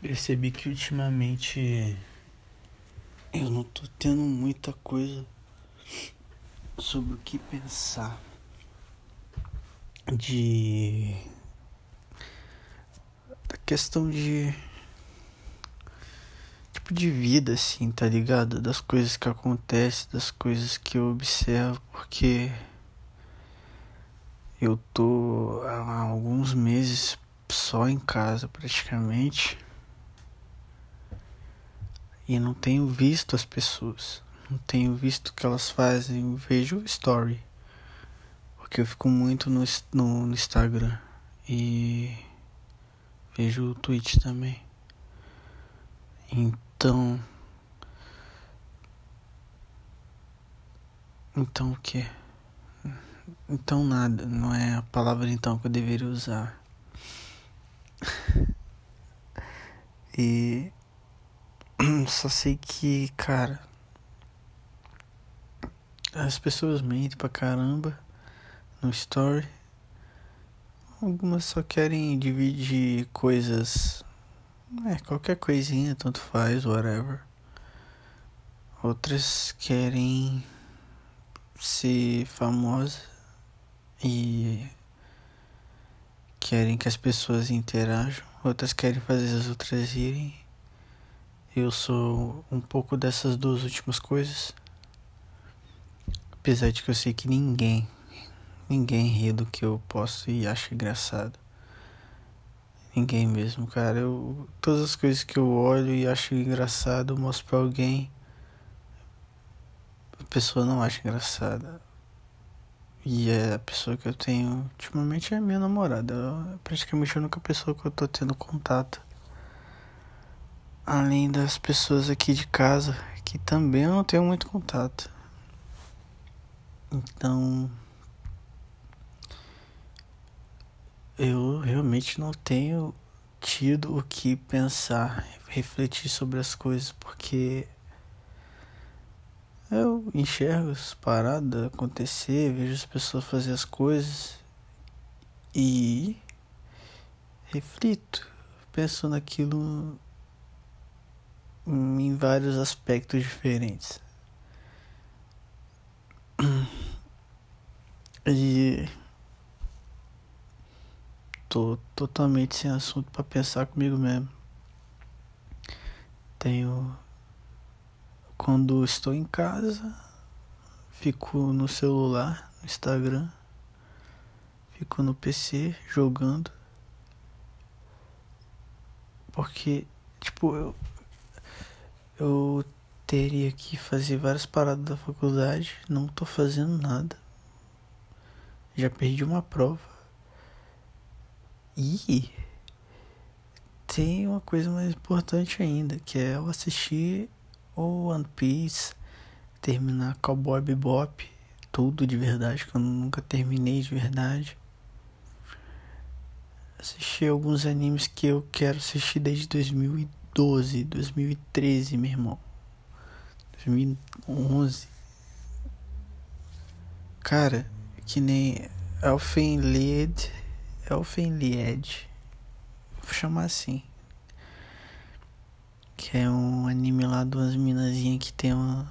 Percebi que ultimamente eu não tô tendo muita coisa sobre o que pensar de da questão de tipo de vida assim, tá ligado? Das coisas que acontecem, das coisas que eu observo, porque eu tô há alguns meses só em casa praticamente e não tenho visto as pessoas. Não tenho visto o que elas fazem. Eu vejo story. Porque eu fico muito no, no, no Instagram. E vejo o Twitch também. Então. Então o que? Então nada, não é a palavra então que eu deveria usar. e Só sei que, cara. As pessoas mentem pra caramba no story. Algumas só querem dividir coisas. É, qualquer coisinha, tanto faz, whatever. Outras querem ser famosa e querem que as pessoas interajam. Outras querem fazer as outras irem. Eu sou um pouco dessas duas últimas coisas. Apesar de que eu sei que ninguém, ninguém ri do que eu posso e acha engraçado. Ninguém mesmo, cara. Eu, todas as coisas que eu olho e acho engraçado, eu mostro pra alguém. A pessoa não acha engraçada. E é a pessoa que eu tenho ultimamente é minha namorada. É praticamente a única pessoa que eu tô tendo contato além das pessoas aqui de casa, que também eu não tenho muito contato. Então, eu realmente não tenho tido o que pensar, refletir sobre as coisas, porque eu enxergo as paradas acontecer, vejo as pessoas fazer as coisas e reflito, penso naquilo em vários aspectos diferentes. E tô totalmente sem assunto para pensar comigo mesmo. Tenho quando estou em casa, fico no celular, no Instagram, fico no PC jogando. Porque tipo, eu eu teria que fazer várias paradas da faculdade, não tô fazendo nada. Já perdi uma prova. E tem uma coisa mais importante ainda, que é eu assistir o One Piece, terminar Cowboy Bebop, tudo de verdade, que eu nunca terminei de verdade. Assistir alguns animes que eu quero assistir desde 2012. 2012, 2013, meu irmão. 2011. Cara, que nem Elfenlied. Elfenlied. Vou chamar assim. Que é um anime lá de umas minazinhas que tem uma.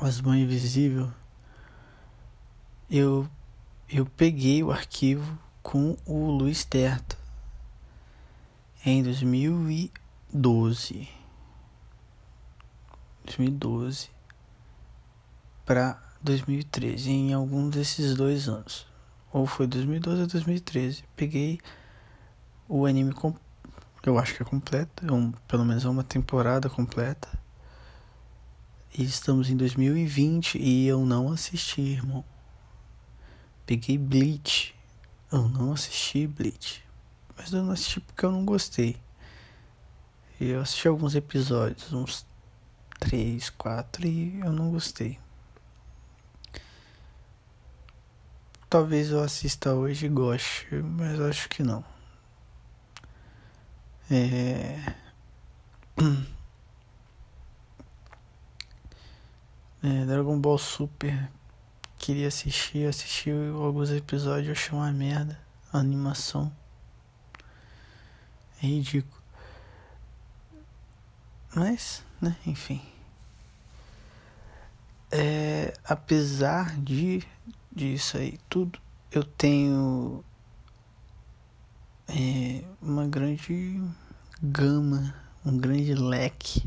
Umas mãos invisíveis. Eu. Eu peguei o arquivo com o Luiz Terto em 2012. 2012 para 2013, em algum desses dois anos. Ou foi 2012 ou 2013. Peguei o anime eu acho que é completo, é um, pelo menos é uma temporada completa. E estamos em 2020 e eu não assisti, irmão. Peguei Bleach. Eu não assisti Bleach. Mas eu não assisti porque eu não gostei. Eu assisti alguns episódios, uns três, quatro, e eu não gostei. Talvez eu assista hoje e goste, mas acho que não. É... é... Dragon Ball Super queria assistir, assisti alguns episódios, achei uma merda a animação. É ridículo. Mas, né, enfim. É, apesar de disso aí tudo, eu tenho é, uma grande gama, um grande leque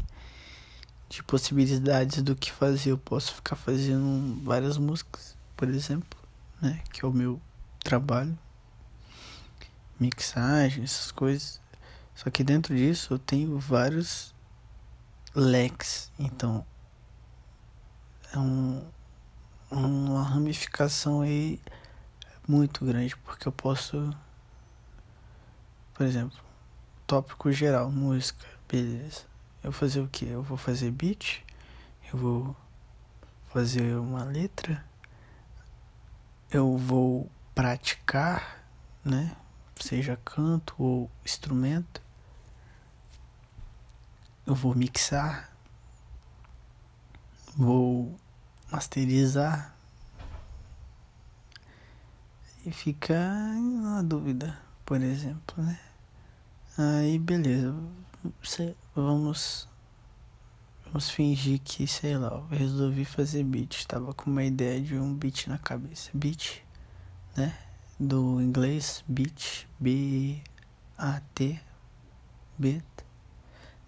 de possibilidades do que fazer. Eu posso ficar fazendo várias músicas, por exemplo, né, que é o meu trabalho, mixagem, essas coisas. Só que dentro disso eu tenho vários leques, então é um, uma ramificação aí muito grande, porque eu posso, por exemplo, tópico geral, música, beleza. Eu vou fazer o que? Eu vou fazer beat, eu vou fazer uma letra, eu vou praticar, né? Seja canto ou instrumento. Eu vou mixar, vou masterizar e fica na dúvida, por exemplo, né? Aí beleza, vamos vamos fingir que, sei lá, eu resolvi fazer beat, estava com uma ideia de um beat na cabeça. Beat, né? Do inglês beat, B A T beat.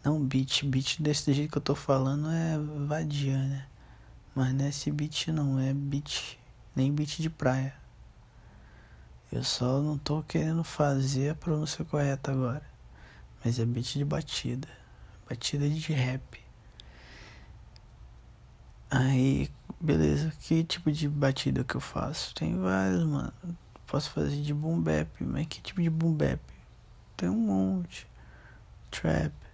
Não beat, beat desse jeito que eu tô falando é vadia, né? Mas não é beat não, é beat, nem beat de praia. Eu só não tô querendo fazer a pronúncia correta agora. Mas é beat de batida. Batida de rap. Aí, beleza. Que tipo de batida que eu faço? Tem vários, mano. Posso fazer de boom bap, mas que tipo de boom bap? Tem um monte. Trap.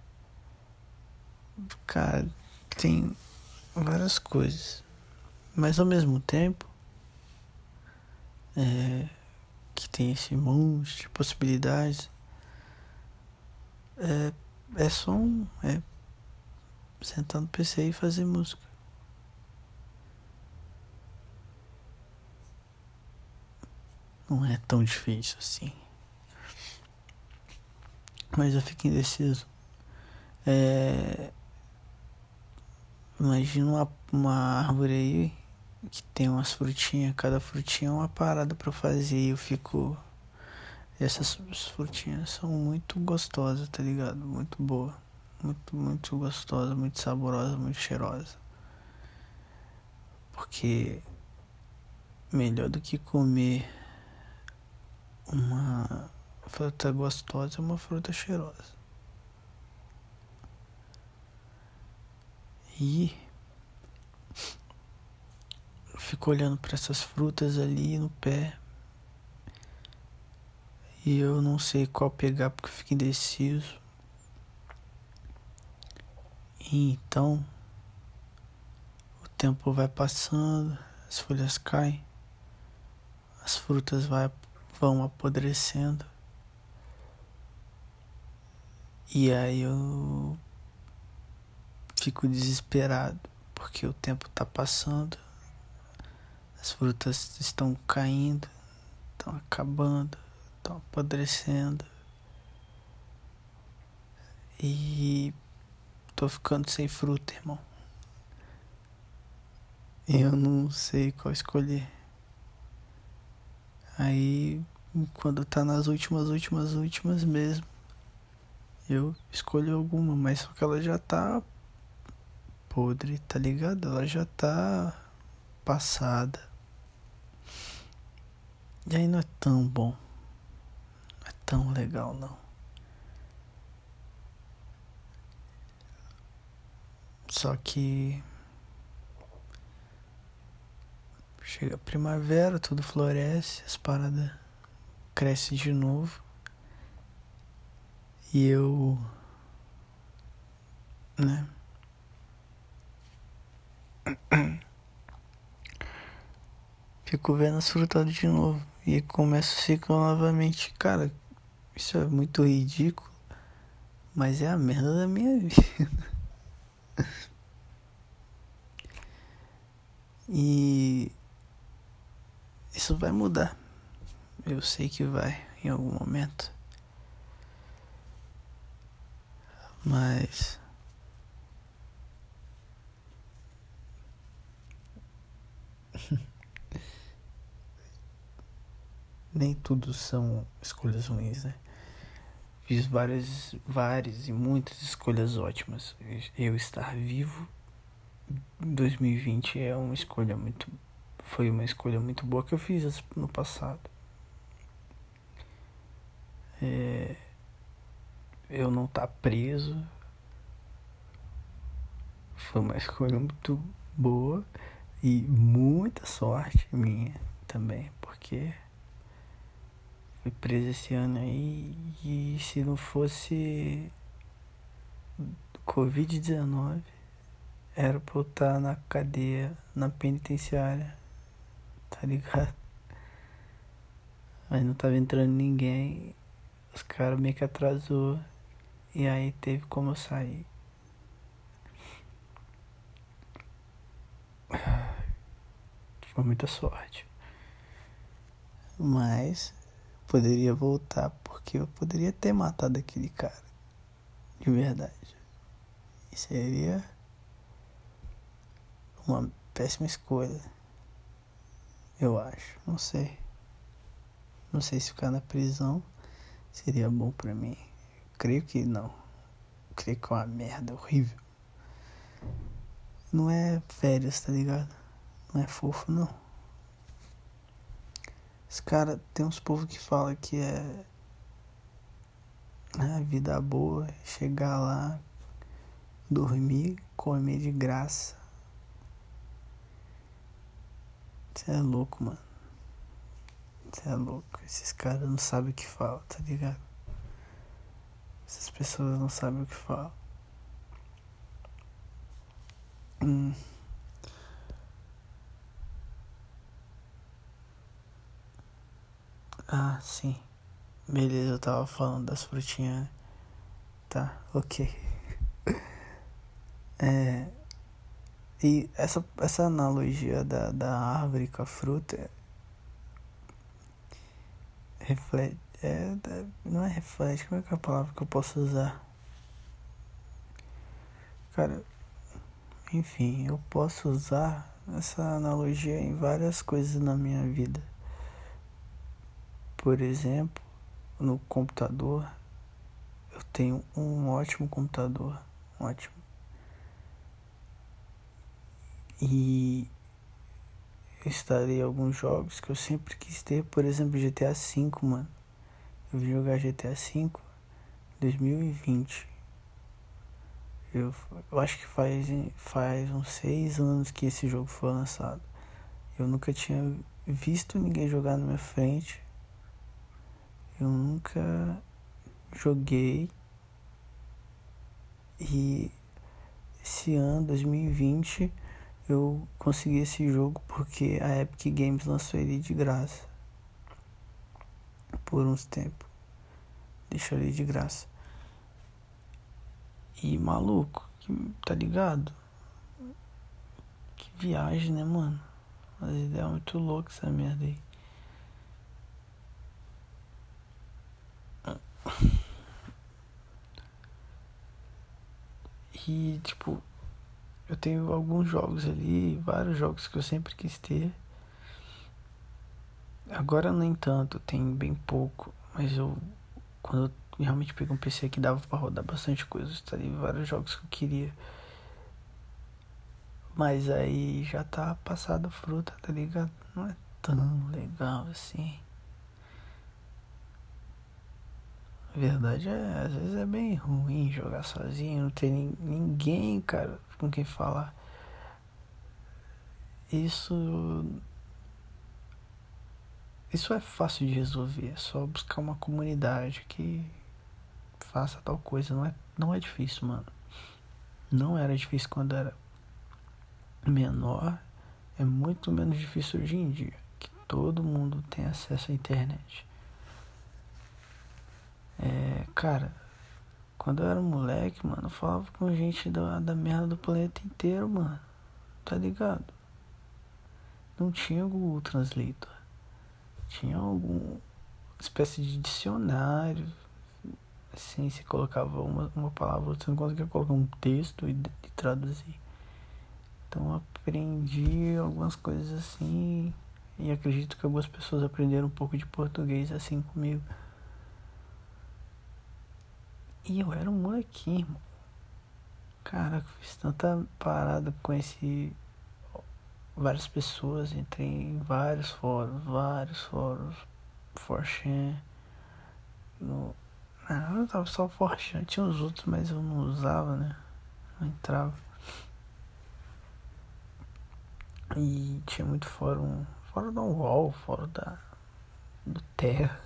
Cara, tem várias coisas. Mas ao mesmo tempo, é, que tem esse monte de possibilidades, é, é só um. É sentar no PC e fazer música. Não é tão difícil assim. Mas eu fico indeciso. É, imagina uma, uma árvore aí que tem umas frutinhas, cada frutinha é uma parada para fazer e eu fico essas frutinhas são muito gostosas, tá ligado? Muito boa. Muito, muito gostosa, muito saborosa, muito cheirosa. Porque melhor do que comer uma fruta gostosa é uma fruta cheirosa. E fico olhando para essas frutas ali no pé. E eu não sei qual pegar porque eu fico indeciso. E então o tempo vai passando, as folhas caem, as frutas vai, vão apodrecendo. E aí eu fico desesperado porque o tempo está passando as frutas estão caindo, estão acabando, estão apodrecendo. E tô ficando sem fruta, irmão. Eu não sei qual escolher. Aí, quando tá nas últimas, últimas, últimas mesmo, eu escolho alguma, mas só que ela já tá podre, tá ligado? Ela já tá passada. E aí não é tão bom. Não é tão legal não. Só que chega a primavera, tudo floresce, as paradas crescem de novo. E eu né? Fico vendo as frutas de novo. E começa o ciclo novamente. Cara, isso é muito ridículo. Mas é a merda da minha vida. E isso vai mudar. Eu sei que vai em algum momento. Mas nem tudo são escolhas ruins, né? Fiz várias, várias e muitas escolhas ótimas. Eu estar vivo em 2020 é uma escolha muito. Foi uma escolha muito boa que eu fiz no passado. É, eu não estar tá preso foi uma escolha muito boa e muita sorte minha também, porque fui preso esse ano aí e se não fosse Covid-19 era pra eu estar na cadeia, na penitenciária, tá ligado? Mas não tava entrando ninguém, os caras meio que atrasou e aí teve como eu sair. Foi muita sorte. Mas poderia voltar porque eu poderia ter matado aquele cara. De verdade. E seria uma péssima escolha. Eu acho. Não sei. Não sei se ficar na prisão seria bom pra mim. Eu creio que não. Eu creio que é uma merda horrível. Não é férias, tá ligado? Não é fofo, não. Os cara tem uns povos que fala que é a vida boa, chegar lá, dormir, comer de graça. Você é louco, mano. Você é louco. Esses caras não sabem o que falam, tá ligado? Essas pessoas não sabem o que falam. Hum. Ah, sim. Beleza, eu tava falando das frutinhas. Né? Tá, ok. É. E essa, essa analogia da, da árvore com a fruta reflete. É, não é reflete, como é que é a palavra que eu posso usar? Cara, enfim, eu posso usar essa analogia em várias coisas na minha vida. Por exemplo, no computador, eu tenho um ótimo computador, ótimo. E eu instalei alguns jogos que eu sempre quis ter, por exemplo, GTA V, mano. Eu vim jogar GTA V em 2020. Eu, eu acho que faz, faz uns seis anos que esse jogo foi lançado. Eu nunca tinha visto ninguém jogar na minha frente. Eu nunca joguei e esse ano, 2020, eu consegui esse jogo porque a Epic Games lançou ele de graça. Por uns tempos. Deixou ele de graça. E maluco, tá ligado? Que viagem, né, mano? As ideias muito loucas essa merda aí. E tipo, eu tenho alguns jogos ali, vários jogos que eu sempre quis ter. Agora nem tanto, tem bem pouco, mas eu quando eu realmente peguei um PC que dava para rodar bastante coisa, estaria vários jogos que eu queria. Mas aí já tá passada a fruta, tá ligado? Não é tão legal assim. Verdade é, às vezes é bem ruim jogar sozinho, não ter ninguém, cara, com quem falar. Isso. Isso é fácil de resolver, é só buscar uma comunidade que faça tal coisa. Não é, não é difícil, mano. Não era difícil quando era menor, é muito menos difícil hoje em dia, que todo mundo tem acesso à internet. É, cara, quando eu era moleque, mano, eu falava com gente da, da merda do planeta inteiro, mano. Tá ligado? Não tinha Google Translator. Tinha alguma espécie de dicionário. Assim, você colocava uma, uma palavra, você não conseguia colocar um texto e, e traduzir. Então eu aprendi algumas coisas assim E acredito que algumas pessoas aprenderam um pouco de português assim comigo. E eu era um molequinho, irmão. Caraca, fiz tanta parada, conheci várias pessoas, entrei em vários fóruns, vários fóruns, Forchan, no... Ah, eu tava só Forchan, tinha os outros, mas eu não usava, né? Não entrava. E tinha muito fórum, fórum da UOL, fórum da, do Terra.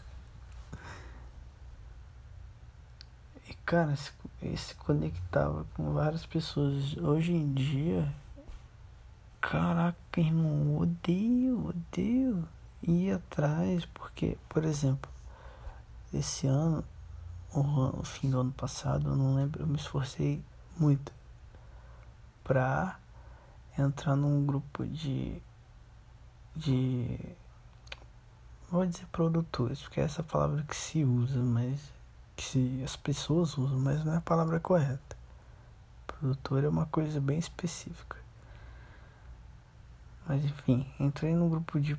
E cara, se, se conectava com várias pessoas. Hoje em dia, caraca, irmão, odeio, odeio ir atrás, porque, por exemplo, esse ano, o fim do ano passado, eu não lembro, eu me esforcei muito pra entrar num grupo de de vou dizer produtores, porque é essa palavra que se usa, mas que se, as pessoas usam, mas não é a palavra correta. Produtor é uma coisa bem específica. Mas enfim, entrei no grupo de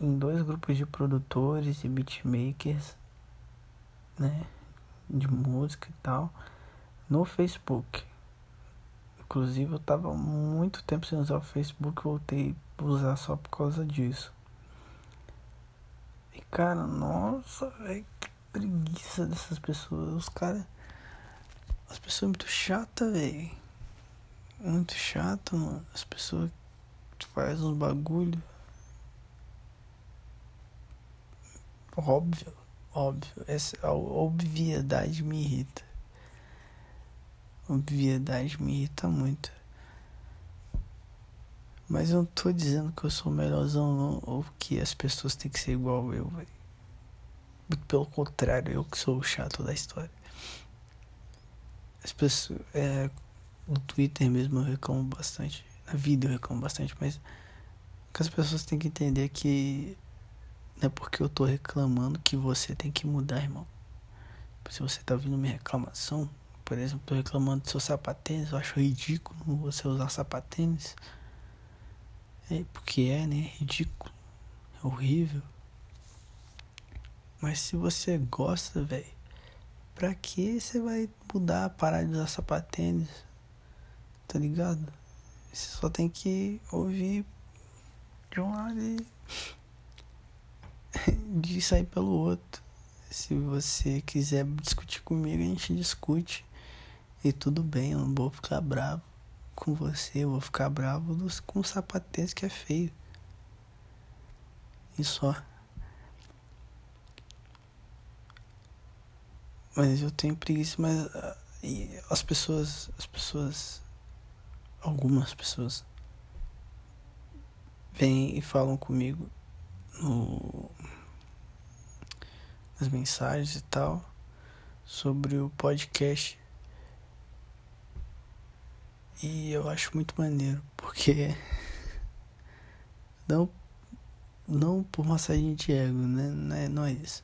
em dois grupos de produtores e beatmakers, né, de música e tal, no Facebook. Inclusive eu tava muito tempo sem usar o Facebook, voltei a usar só por causa disso. E cara, nossa, velho, preguiça dessas pessoas. Os caras. As pessoas muito chatas, velho. Muito chato, mano. As pessoas fazem uns bagulho. Óbvio, óbvio. Essa a obviedade me irrita obviedade me irrita muito. Mas eu não tô dizendo que eu sou melhorzão não, ou que as pessoas têm que ser igual eu, velho. Muito pelo contrário, eu que sou o chato da história. As pessoas. É, no Twitter mesmo eu reclamo bastante. Na vida eu reclamo bastante, mas. Que as pessoas têm que entender que. Não é porque eu tô reclamando que você tem que mudar, irmão. Se você tá ouvindo minha reclamação, por exemplo, tô reclamando do seu sapatênis, eu acho ridículo você usar sapatênis. É, porque é, né? Ridículo. É horrível. Mas se você gosta, velho, pra que você vai mudar, parar de usar sapatênis? Tá ligado? Você só tem que ouvir de um lado e de sair pelo outro. Se você quiser discutir comigo, a gente discute. E tudo bem, eu não vou ficar bravo com você, eu vou ficar bravo dos, com o sapatês que é feio. E só. Mas eu tenho preguiça, mas uh, as pessoas, as pessoas, algumas pessoas vêm e falam comigo no, nas mensagens e tal sobre o podcast e eu acho muito maneiro, porque. Não, não por massagem de ego, né? Não é, não é isso.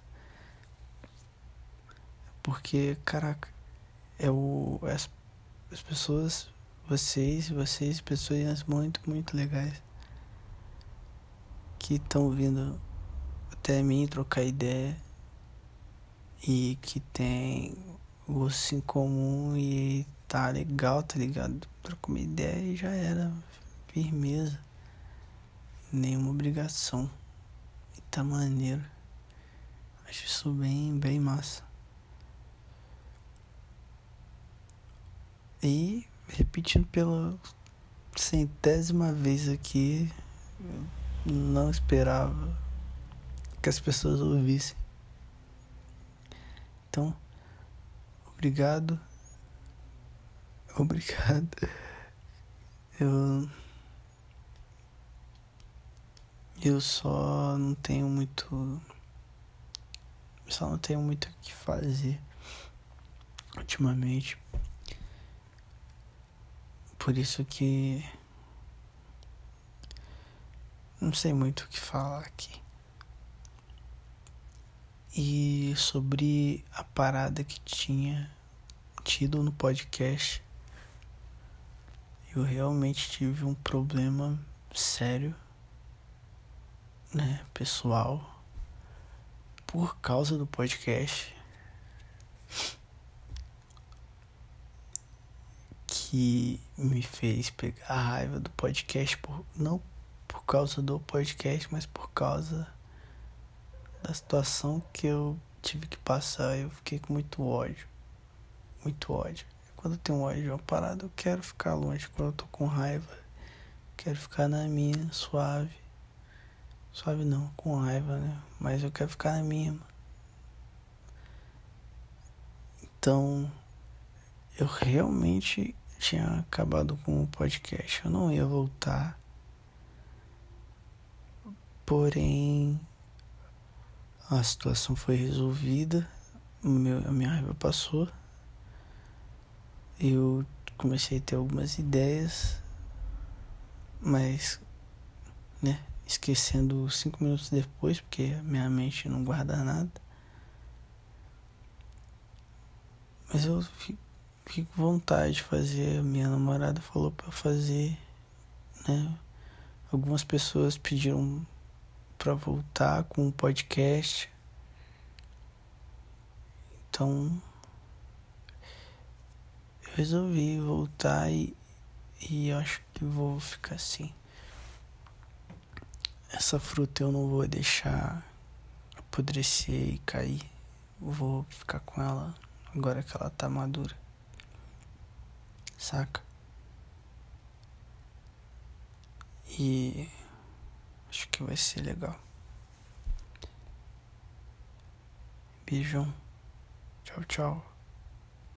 Porque, caraca, é o. As, as pessoas, vocês, vocês, pessoas muito, muito legais. Que estão vindo até mim trocar ideia. E que tem gostos em comum e tá legal, tá ligado? Troca uma ideia e já era. Firmeza. Nenhuma obrigação. E tá maneiro. Acho isso bem, bem massa. E repetindo pela centésima vez aqui, não esperava que as pessoas ouvissem. Então, obrigado. Obrigado. Eu. Eu só não tenho muito. Só não tenho muito o que fazer ultimamente. Por isso que. Não sei muito o que falar aqui. E sobre a parada que tinha tido no podcast eu realmente tive um problema sério né, pessoal por causa do podcast que me fez pegar a raiva do podcast por não por causa do podcast, mas por causa da situação que eu tive que passar. Eu fiquei com muito ódio. Muito ódio. Quando eu tenho ódio de uma parada, eu quero ficar longe. Quando eu tô com raiva, quero ficar na minha, suave. Suave não, com raiva, né? Mas eu quero ficar na minha. Então, eu realmente tinha acabado com o podcast. Eu não ia voltar. Porém, a situação foi resolvida. Meu, a minha raiva passou. Eu comecei a ter algumas ideias, mas, né, esquecendo cinco minutos depois, porque minha mente não guarda nada. Mas eu com vontade de fazer. Minha namorada falou para fazer, né? Algumas pessoas pediram para voltar com o podcast. Então eu resolvi voltar e, e acho que vou ficar assim. Essa fruta eu não vou deixar apodrecer e cair. Vou ficar com ela agora que ela tá madura. Saca? E acho que vai ser legal. Beijão. Tchau, tchau.